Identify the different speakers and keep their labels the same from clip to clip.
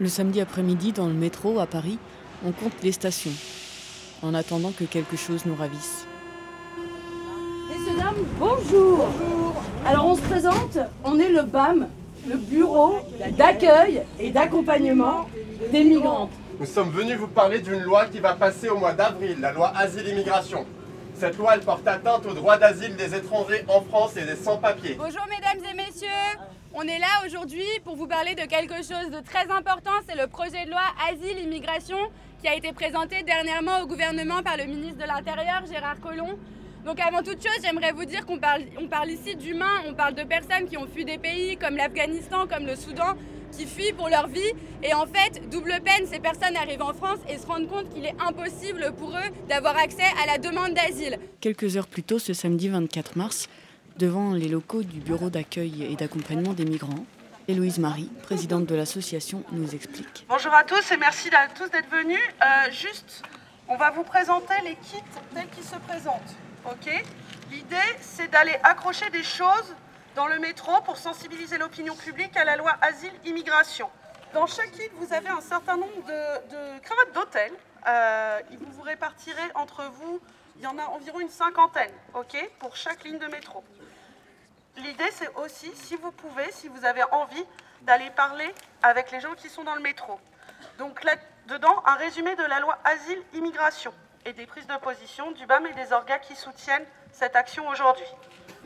Speaker 1: Le samedi après-midi, dans le métro à Paris, on compte les stations, en attendant que quelque chose nous ravisse.
Speaker 2: Messieurs, dames, bonjour. bonjour. Alors on se présente, on est le BAM, le Bureau d'accueil et d'accompagnement des migrantes.
Speaker 3: Nous sommes venus vous parler d'une loi qui va passer au mois d'avril, la loi Asile-Immigration. Cette loi, elle porte atteinte au droit d'asile des étrangers en France et des sans-papiers.
Speaker 4: Bonjour mesdames et messieurs, on est là aujourd'hui pour vous parler de quelque chose de très important, c'est le projet de loi Asile-Immigration qui a été présenté dernièrement au gouvernement par le ministre de l'Intérieur, Gérard Collomb. Donc avant toute chose, j'aimerais vous dire qu'on parle, on parle ici d'humains, on parle de personnes qui ont fui des pays comme l'Afghanistan, comme le Soudan, qui fuient pour leur vie. Et en fait, double peine, ces personnes arrivent en France et se rendent compte qu'il est impossible pour eux d'avoir accès à la demande d'asile.
Speaker 1: Quelques heures plus tôt, ce samedi 24 mars, devant les locaux du Bureau d'accueil et d'accompagnement des migrants, Héloïse Marie, présidente de l'association, nous explique.
Speaker 5: Bonjour à tous et merci à tous d'être venus. Euh, juste, on va vous présenter les kits tels qu'ils se présentent. Ok? L'idée, c'est d'aller accrocher des choses dans le métro pour sensibiliser l'opinion publique à la loi Asile-Immigration. Dans chaque kit, vous avez un certain nombre de, cravates d'hôtel. Euh, vous vous répartirez entre vous, il y en a environ une cinquantaine, ok, pour chaque ligne de métro. L'idée, c'est aussi, si vous pouvez, si vous avez envie, d'aller parler avec les gens qui sont dans le métro. Donc là-dedans, un résumé de la loi Asile-Immigration et des prises de position du BAM et des organes qui soutiennent cette action aujourd'hui.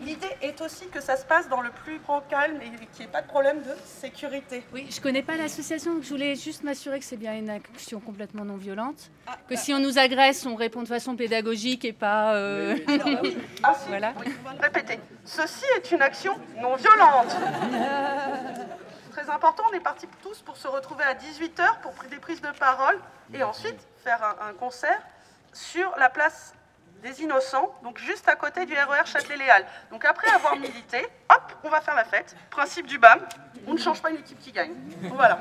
Speaker 5: L'idée est aussi que ça se passe dans le plus grand calme et qu'il n'y ait pas de problème de sécurité.
Speaker 6: Oui, je ne connais pas l'association, je voulais juste m'assurer que c'est bien une action complètement non violente. Ah, que bah. si on nous agresse, on répond de façon pédagogique et pas.
Speaker 5: Euh... Ah, si, voilà. Oui, répéter. Ceci est une action non violente. Très important, on est partis tous pour se retrouver à 18h pour des prises de parole et ensuite faire un, un concert sur la place des innocents, donc juste à côté du RER Châtelet-Léal. Donc après avoir milité, hop, on va faire la fête. Principe du BAM, on ne change pas une équipe qui gagne. voilà.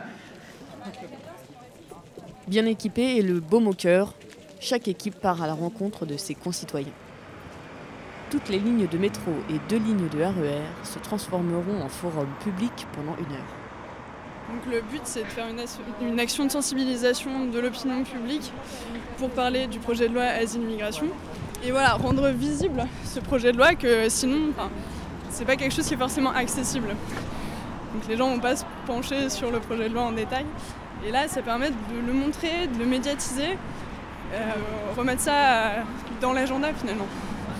Speaker 1: Bien équipé et le baume au cœur, chaque équipe part à la rencontre de ses concitoyens. Toutes les lignes de métro et deux lignes de RER se transformeront en forum public pendant une heure.
Speaker 7: Donc le but c'est de faire une, une, action de sensibilisation de l'opinion publique pour parler du projet de loi Asile-Migration et voilà, rendre visible ce projet de loi que sinon, c'est pas quelque chose qui est forcément accessible. Donc les gens vont pas se pencher sur le projet de loi en détail. Et là, ça permet de le montrer, de le médiatiser, euh, remettre ça dans l'agenda finalement.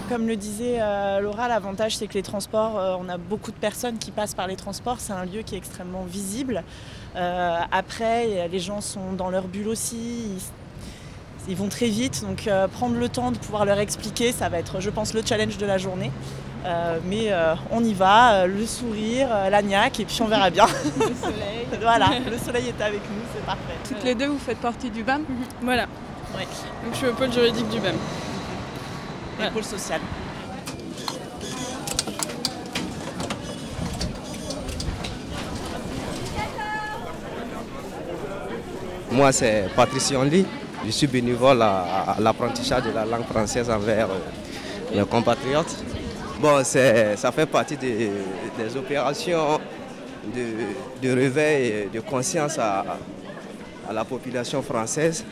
Speaker 8: Comme le disait euh, Laura, l'avantage c'est que les transports, euh, on a beaucoup de personnes qui passent par les transports, c'est un lieu qui est extrêmement visible. après, les gens sont dans leur bulle aussi, vont très vite, donc euh, prendre le temps de pouvoir leur expliquer, ça va être, je pense, le challenge de la journée. Euh, mais euh, on y va, le sourire, la niaque, et puis on verra bien.
Speaker 7: le soleil.
Speaker 8: voilà, le soleil est avec nous, c'est parfait.
Speaker 7: Toutes les deux, vous faites partie du BAM
Speaker 8: mhm.
Speaker 7: Voilà.
Speaker 8: Ouais.
Speaker 7: Donc je suis au pôle juridique du BAM.
Speaker 8: Et pôle social.
Speaker 9: Moi, c'est Patrice Lee. Je suis bénévole à, l'apprentissage de la langue française envers euh, mes compatriotes. Bon, ça fait partie des, opérations de, réveil et de conscience à, la population française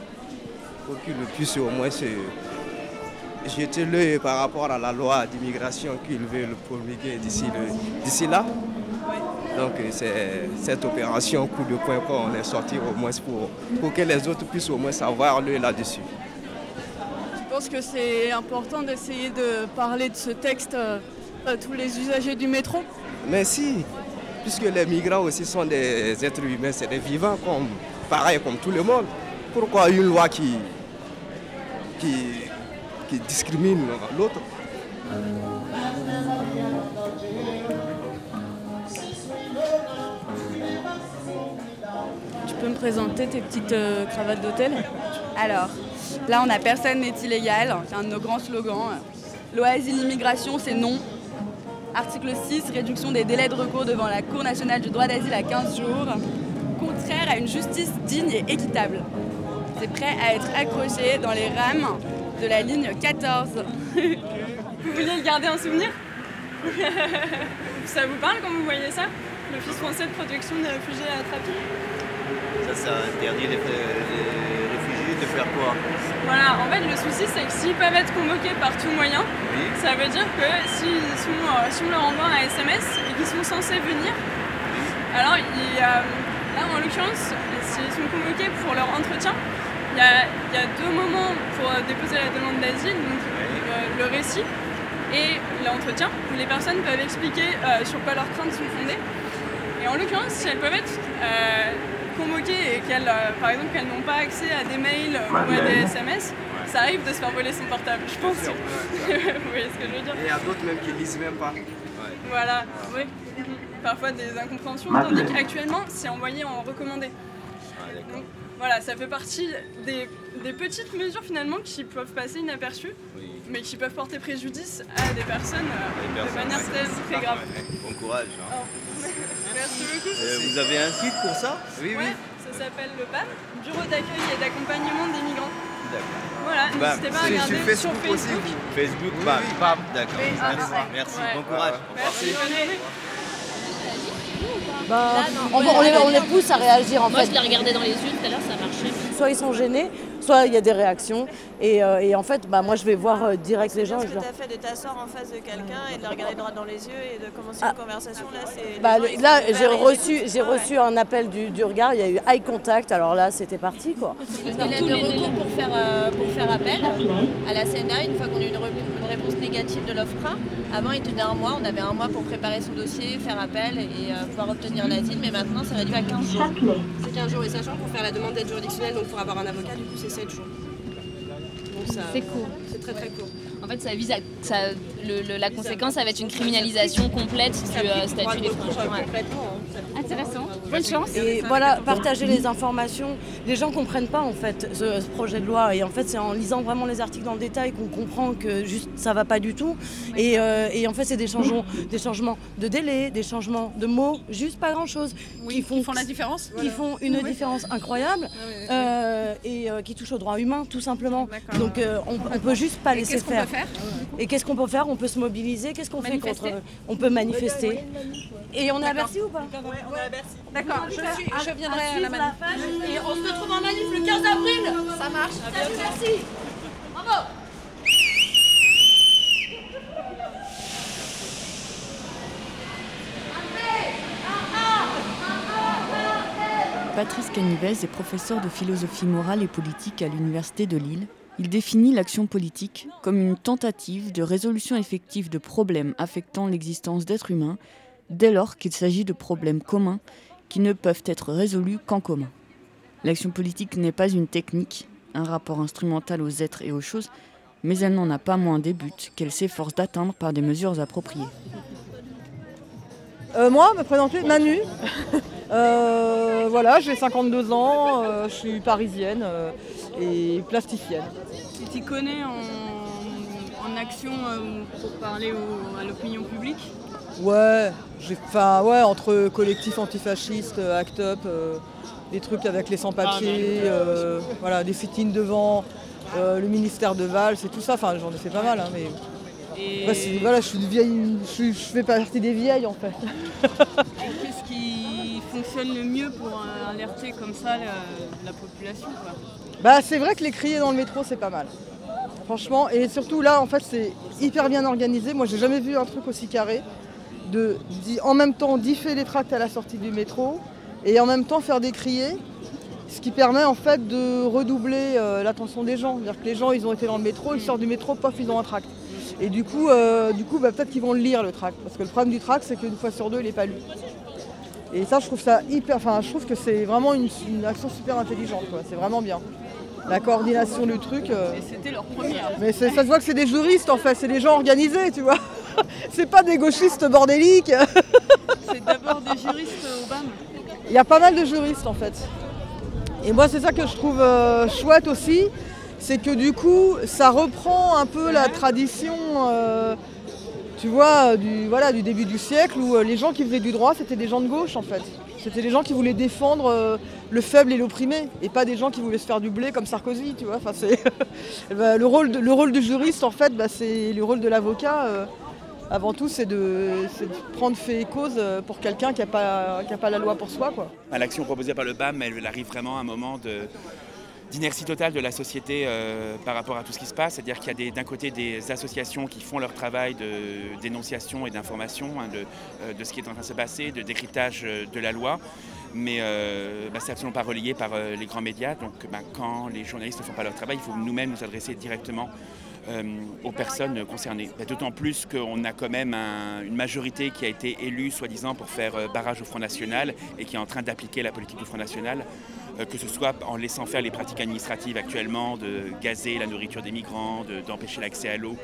Speaker 9: pour qu'ils puissent au moins se jeter l'œil par rapport à la loi d'immigration qu'ils veulent promulguer d'ici là. Donc c'est cette opération coup de poing qu'on est sorti au moins pour, pour que les autres puissent au moins savoir le là-dessus.
Speaker 7: Je pense que c'est important d'essayer de parler de ce texte euh, à tous les usagers du métro.
Speaker 9: Mais si, puisque les migrants aussi sont des êtres humains, c'est des vivants comme, pareil comme tout le monde. Pourquoi une loi qui, qui, qui discrimine l'autre?
Speaker 1: Présenter tes petites euh, cravates d'hôtel?
Speaker 4: Alors, là, on a Personne n'est illégal, c'est un de nos grands slogans. L'oasis l'immigration, c'est non. Article 6, réduction des délais de recours devant la Cour nationale du droit d'asile à 15 jours. Contraire à une justice digne et équitable. C'est prêt à être accroché dans les rames de la ligne 14. Vous voulez le garder en souvenir?
Speaker 7: Ça vous parle quand vous voyez ça? L'Office français de protection des réfugiés à Trappy
Speaker 10: Ça, ça interdit les, les réfugiés de faire quoi
Speaker 7: Voilà, en fait, le souci, c'est que s'ils peuvent être convoqués par tout moyen, ça veut dire que s'ils sont, euh, si on leur envoie un SMS et qu'ils sont censés venir, alors là, en l'occurrence, s'ils sont convoqués pour leur entretien, il y a, il y a deux moments pour déposer la demande d'asile, donc euh, le récit et l'entretien, où les personnes peuvent expliquer euh, sur quoi leurs craintes sont fondées. Et en l'occurrence, si elles peuvent être euh, convoquées et qu'elles, euh, par exemple, qu'elles n'ont pas accès à des mails ou à des SMS, ça arrive de se faire voler son portable, je pense. Vous voyez ce que je veux dire?
Speaker 9: Et il y a d'autres même qui lisent même pas.
Speaker 7: Voilà, oui. Parfois des incompréhensions, tandis qu'actuellement, c'est envoyé en recommandé. Donc, voilà, ça fait partie des, des petites mesures finalement qui peuvent passer inaperçues, mais qui peuvent porter préjudice à des personnes euh, de manière très, très grave.
Speaker 10: Bon courage. hein.
Speaker 7: Merci beaucoup.
Speaker 10: Euh, vous avez un site pour ça? Oui,
Speaker 7: Ouais, ça s'appelle le BAM, Bureau d'accueil et d'accompagnement des migrants.
Speaker 10: D'accord.
Speaker 7: Voilà,
Speaker 10: Bam.
Speaker 7: n'hésitez pas à regarder
Speaker 10: sur
Speaker 7: sur
Speaker 10: Facebook
Speaker 7: Facebook.
Speaker 10: Facebook, bam, bam. D'accord.
Speaker 7: Oui,
Speaker 10: Merci.
Speaker 7: ah, ouais.
Speaker 10: Merci.
Speaker 7: Ouais.
Speaker 10: Bon courage.
Speaker 7: Merci, journée.
Speaker 2: Bah, on, on les, on les pousse à réagir en
Speaker 11: Moi,
Speaker 2: fait.
Speaker 11: je l'ai regardé dans les yeux tout à l'heure, ça marchait.
Speaker 2: Soit ils sont gênés, soit il y a des réactions. Et, euh, et en fait, bah, moi je vais voir euh, direct les gens.
Speaker 12: Ce que tu as fait de t'asseoir en face de quelqu'un et de le regarder droit dans les yeux et de commencer
Speaker 2: Ah.
Speaker 12: une conversation, là, c'est.
Speaker 2: Bah, là, j'ai reçu, j'ai
Speaker 12: Ah
Speaker 2: reçu un appel du, du regard, il y a eu eye contact, alors là c'était parti quoi.
Speaker 11: Il a de recours pour faire, euh, pour faire appel à la CNA une fois qu'on a eu une, re- une réponse négative de l'OFPRA. Avant, il tenait un mois, on avait un mois pour préparer son dossier, faire appel et euh, pouvoir obtenir l'asile, mais maintenant c'est réduit à 15 jours.
Speaker 13: C'est 15 jours et sachant pour faire la demande d'aide juridictionnelle, donc pour avoir un avocat, du coup c'est 7 jours. Ça-
Speaker 11: C'est court.
Speaker 13: C'est très très court.
Speaker 11: En fait, ça vise à. ça- le- le- la conséquence, ça va être une criminalisation complète du euh, statut d'étranger. Ouais. Intéressant. Bonne chance.
Speaker 2: Et voilà, partager les informations. Les gens comprennent pas en fait ce, ce projet de loi. Et en fait, c'est en lisant vraiment les articles dans le détail qu'on comprend que juste ça va pas du tout. Et, euh, et en fait, c'est des changements, des changements de délai, des changements de mots, juste pas grand chose. qui font,
Speaker 7: la différence
Speaker 2: Qui font une
Speaker 7: Oui.
Speaker 2: différence incroyable euh, et euh, qui touchent aux droits humains tout simplement. Donc on, on peut juste pas
Speaker 7: Et
Speaker 2: laisser faire.
Speaker 7: peut faire
Speaker 2: Et qu'est-ce qu'on peut faire? On peut se mobiliser. Qu'est-ce qu'on fait contre On peut manifester. Et on est à Bercy ou pas?
Speaker 7: D'accord, je, suis, je viendrai à la manif.
Speaker 2: Et on se retrouve en manif le 15 avril Ça marche. Merci. Bravo.
Speaker 1: Patrice Canivez est professeur de philosophie morale et politique à l'Université de Lille. Il définit l'action politique comme une tentative de résolution effective de problèmes affectant l'existence d'êtres humains dès lors qu'il s'agit de problèmes communs qui ne peuvent être résolus qu'en commun. L'action politique n'est pas une technique, un rapport instrumental aux êtres et aux choses, mais elle n'en a pas moins des buts qu'elle s'efforce d'atteindre par des mesures appropriées.
Speaker 14: Euh, moi, me présenter Manu. Euh, voilà, j'ai 52 ans, euh, je suis parisienne euh, et plasticienne.
Speaker 7: Tu t'y connais en, en action euh, pour parler au- à l'opinion publique?
Speaker 14: Ouais, enfin, ouais, entre collectifs antifascistes, euh, ACT UP, euh, des trucs avec les sans-papiers, euh, voilà, des sit devant euh, le ministère de Valls et tout ça. Enfin, j'en ai fait pas mal, hein, mais
Speaker 7: Et
Speaker 14: c'est- voilà, je suis une vieille, je, fais partie des vieilles en fait.
Speaker 7: qu'est-ce qui fonctionne le mieux pour alerter comme ça la, la population quoi?
Speaker 14: Bah, c'est vrai que les crier dans le métro, c'est pas mal. Franchement, et surtout là, en fait, c'est hyper bien organisé. Moi, j'ai jamais vu un truc aussi carré. De, en même temps, differ les tracts à la sortie du métro et en même temps faire des criers. Ce qui permet en fait de redoubler euh, l'attention des gens. C'est-à-dire que les gens, ils ont été dans le métro, ils sortent du métro, pof, ils ont un tract. Et du coup, euh, du coup bah, peut-être qu'ils vont le lire le tract. Parce que le problème du tract, c'est qu'une fois sur deux, il n'est pas lu. Et ça, je trouve ça hyper. Enfin, je trouve que c'est vraiment une, une action super intelligente. quoi. C'est vraiment bien. La coordination du truc. euh,
Speaker 7: Et c'était leur première.
Speaker 14: Mais ça se voit que c'est des juristes en fait, c'est des gens organisés, tu vois. c'est pas des gauchistes bordéliques.
Speaker 7: C'est d'abord des juristes au BAM.
Speaker 14: Il y a pas mal de juristes en fait. Et moi, c'est ça que je trouve euh, chouette aussi, c'est que du coup, ça reprend un peu la tradition, euh, tu vois, du, voilà, du début du siècle où euh, les gens qui faisaient du droit, c'était des gens de gauche en fait. C'était des gens qui voulaient défendre le faible et l'opprimé, et pas des gens qui voulaient se faire du blé comme Sarkozy, tu vois. Enfin, c'est le, rôle de- le rôle du juriste, en fait, bah, c'est le rôle de l'avocat. Avant tout, c'est de, prendre fait et cause euh, pour quelqu'un qui n'a pas, la loi pour soi. Quoi.
Speaker 15: L'action proposée par le BAM, elle, arrive vraiment à un moment d'inertie totale de la société euh, par rapport à tout ce qui se passe. C'est-à-dire qu'il y a d'un côté des associations qui font leur travail de dénonciation et d'information hein, de, euh, de ce qui est en train de se passer, de décryptage de la loi. Mais euh, bah, c'est absolument pas relayé par les grands médias. Donc bah, quand les journalistes ne font pas leur travail, il faut nous-mêmes nous adresser directement aux personnes concernées. Bah, D'autant plus qu'on a quand même un- une majorité qui a été élue, soi-disant, pour faire euh, barrage au Front National et qui est en train d'appliquer la politique du Front National, euh, que ce soit en laissant faire les pratiques administratives actuellement, de gazer la nourriture des migrants, de- d'empêcher l'accès à l'eau.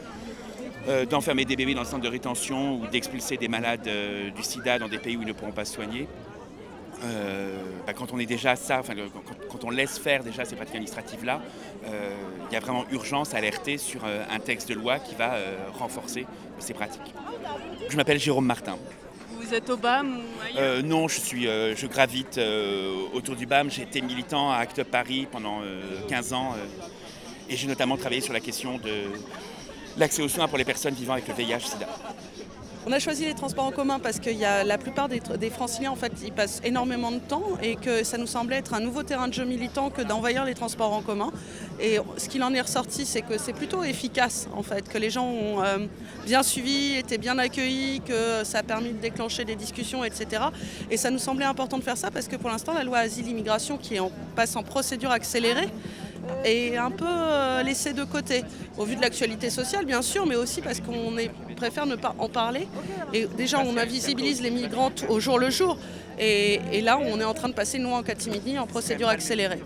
Speaker 15: euh, d'enfermer des bébés dans le centre de rétention ou d'expulser des malades euh, du sida dans des pays où ils ne pourront pas se soigner. Euh, bah, quand on est déjà ça, le- quand, quand on laisse faire déjà ces pratiques administratives-là, euh, il y a vraiment urgence à alerter sur euh, un texte de loi qui va renforcer ces pratiques. Je m'appelle Jérôme Martin.
Speaker 7: Vous êtes au BAM ou ailleurs?
Speaker 15: Non, je, suis, je gravite autour du BAM. J'ai été militant à Act Up Paris pendant euh, 15 ans et j'ai notamment travaillé sur la question de l'accès aux soins pour les personnes vivant avec le VIH-Sida.
Speaker 5: On a choisi les transports en commun parce que la plupart des, franciliens passent énormément de temps et que ça nous semblait être un nouveau terrain de jeu militant que d'envahir les transports en commun. Et ce qu'il en est ressorti, c'est que c'est plutôt efficace en fait, que les gens ont euh, bien suivi, été bien accueillis, que ça a permis de déclencher des discussions, etc. Et ça nous semblait important de faire ça parce que pour l'instant, la loi asile-immigration qui passe en procédure accélérée, est un peu euh, laissé de côté, au vu de l'actualité sociale bien sûr, mais aussi parce qu'on préfère ne pas en parler. Et déjà on invisibilise les migrants t- au jour le jour, et, et là on est en train de passer une loi en catimini en procédure accélérée.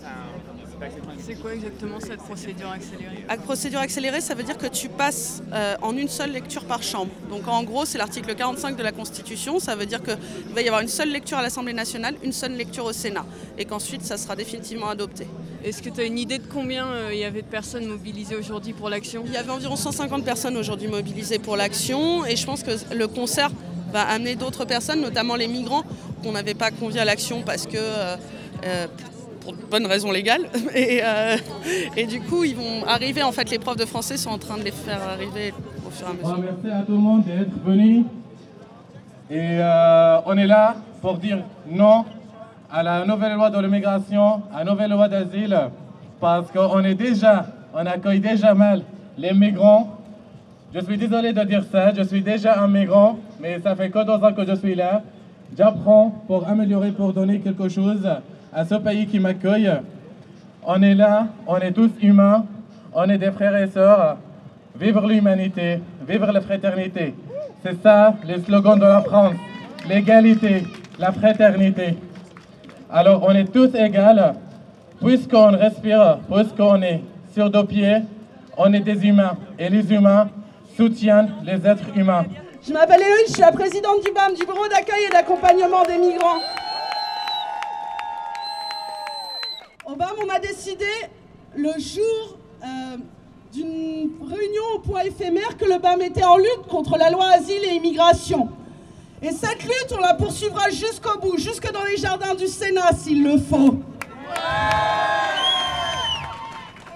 Speaker 7: C'est quoi exactement cette procédure accélérée
Speaker 5: À procédure accélérée, ça veut dire que tu passes euh, en une seule lecture par chambre. Donc en gros, c'est l'article 45 de la Constitution. Ça veut dire qu'il va y avoir une seule lecture à l'Assemblée nationale, une seule lecture au Sénat, et qu'ensuite ça sera définitivement adopté.
Speaker 7: Est-ce que tu as une idée de combien euh, il y avait de personnes mobilisées aujourd'hui pour l'action?
Speaker 5: Il y avait environ 150 personnes aujourd'hui mobilisées pour l'action, et je pense que le concert va amener d'autres personnes, notamment les migrants qu'on n'avait pas conviés à l'action parce que euh, pour de bonnes raisons légales. Et, euh, et du coup, ils vont arriver. En fait, les profs de français sont en train de les faire arriver au fur et à mesure.
Speaker 16: Merci à tout le monde d'être venu. Et euh, on est là pour dire non à la nouvelle loi de l'immigration, à la nouvelle loi d'asile, parce qu'on est déjà, on accueille déjà mal les migrants. Je suis désolé de dire ça, je suis déjà un migrant, mais ça fait que deux ans que je suis là. J'apprends pour améliorer, pour donner quelque chose à ce pays qui m'accueille. On est là, on est tous humains, on est des frères et sœurs. Vivre l'humanité, vivre la fraternité. C'est ça le slogan de la France. L'égalité, la fraternité. Alors on est tous égaux. Puisqu'on respire, puisqu'on est sur deux pieds, on est des humains. Et les humains soutiennent les êtres humains.
Speaker 5: Je m'appelle Héloïse, je suis la présidente du BAM, du Bureau d'accueil et d'accompagnement des migrants. BAM, on a décidé le jour euh, d'une réunion au point éphémère que le BAM était en lutte contre la loi asile et immigration. Et cette lutte, on la poursuivra jusqu'au bout, jusque dans les jardins du Sénat s'il le faut.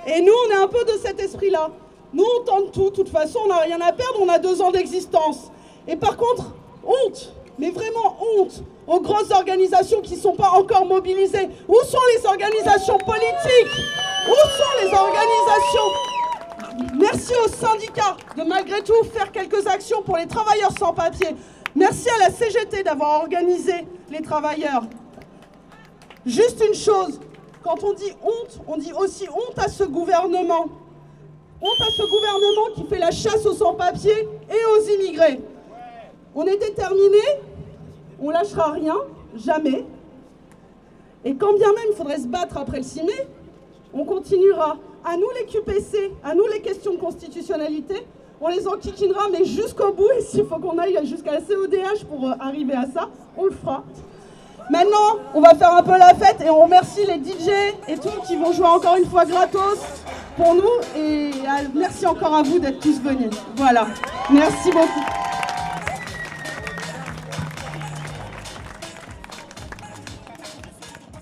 Speaker 5: Et nous, on est un peu de cet esprit-là. Nous, on tente tout. De toute façon, on n'a rien à perdre. On a deux ans d'existence. Et par contre, honte, mais vraiment honte, aux grosses organisations qui ne sont pas encore mobilisées. Où sont les organisations politiques? Où sont les organisations? Merci aux syndicats de malgré tout faire quelques actions pour les travailleurs sans papier. Merci à la CGT d'avoir organisé les travailleurs. Juste une chose, quand on dit honte, on dit aussi honte à ce gouvernement. Honte à ce gouvernement qui fait la chasse aux sans-papiers et aux immigrés. On est déterminé, on lâchera rien, jamais. Et quand bien même il faudrait se battre après le 6 mai, on continuera. À nous les QPC, à nous les questions de constitutionnalité, on les enquiquinera, mais jusqu'au bout. Et s'il faut qu'on aille jusqu'à la CODH pour euh, arriver à ça, on le fera. Maintenant, on va faire un peu la fête et on remercie les DJ et tout qui vont jouer encore une fois gratos pour nous. Et euh, merci encore à vous d'être tous venus. Voilà. Merci beaucoup.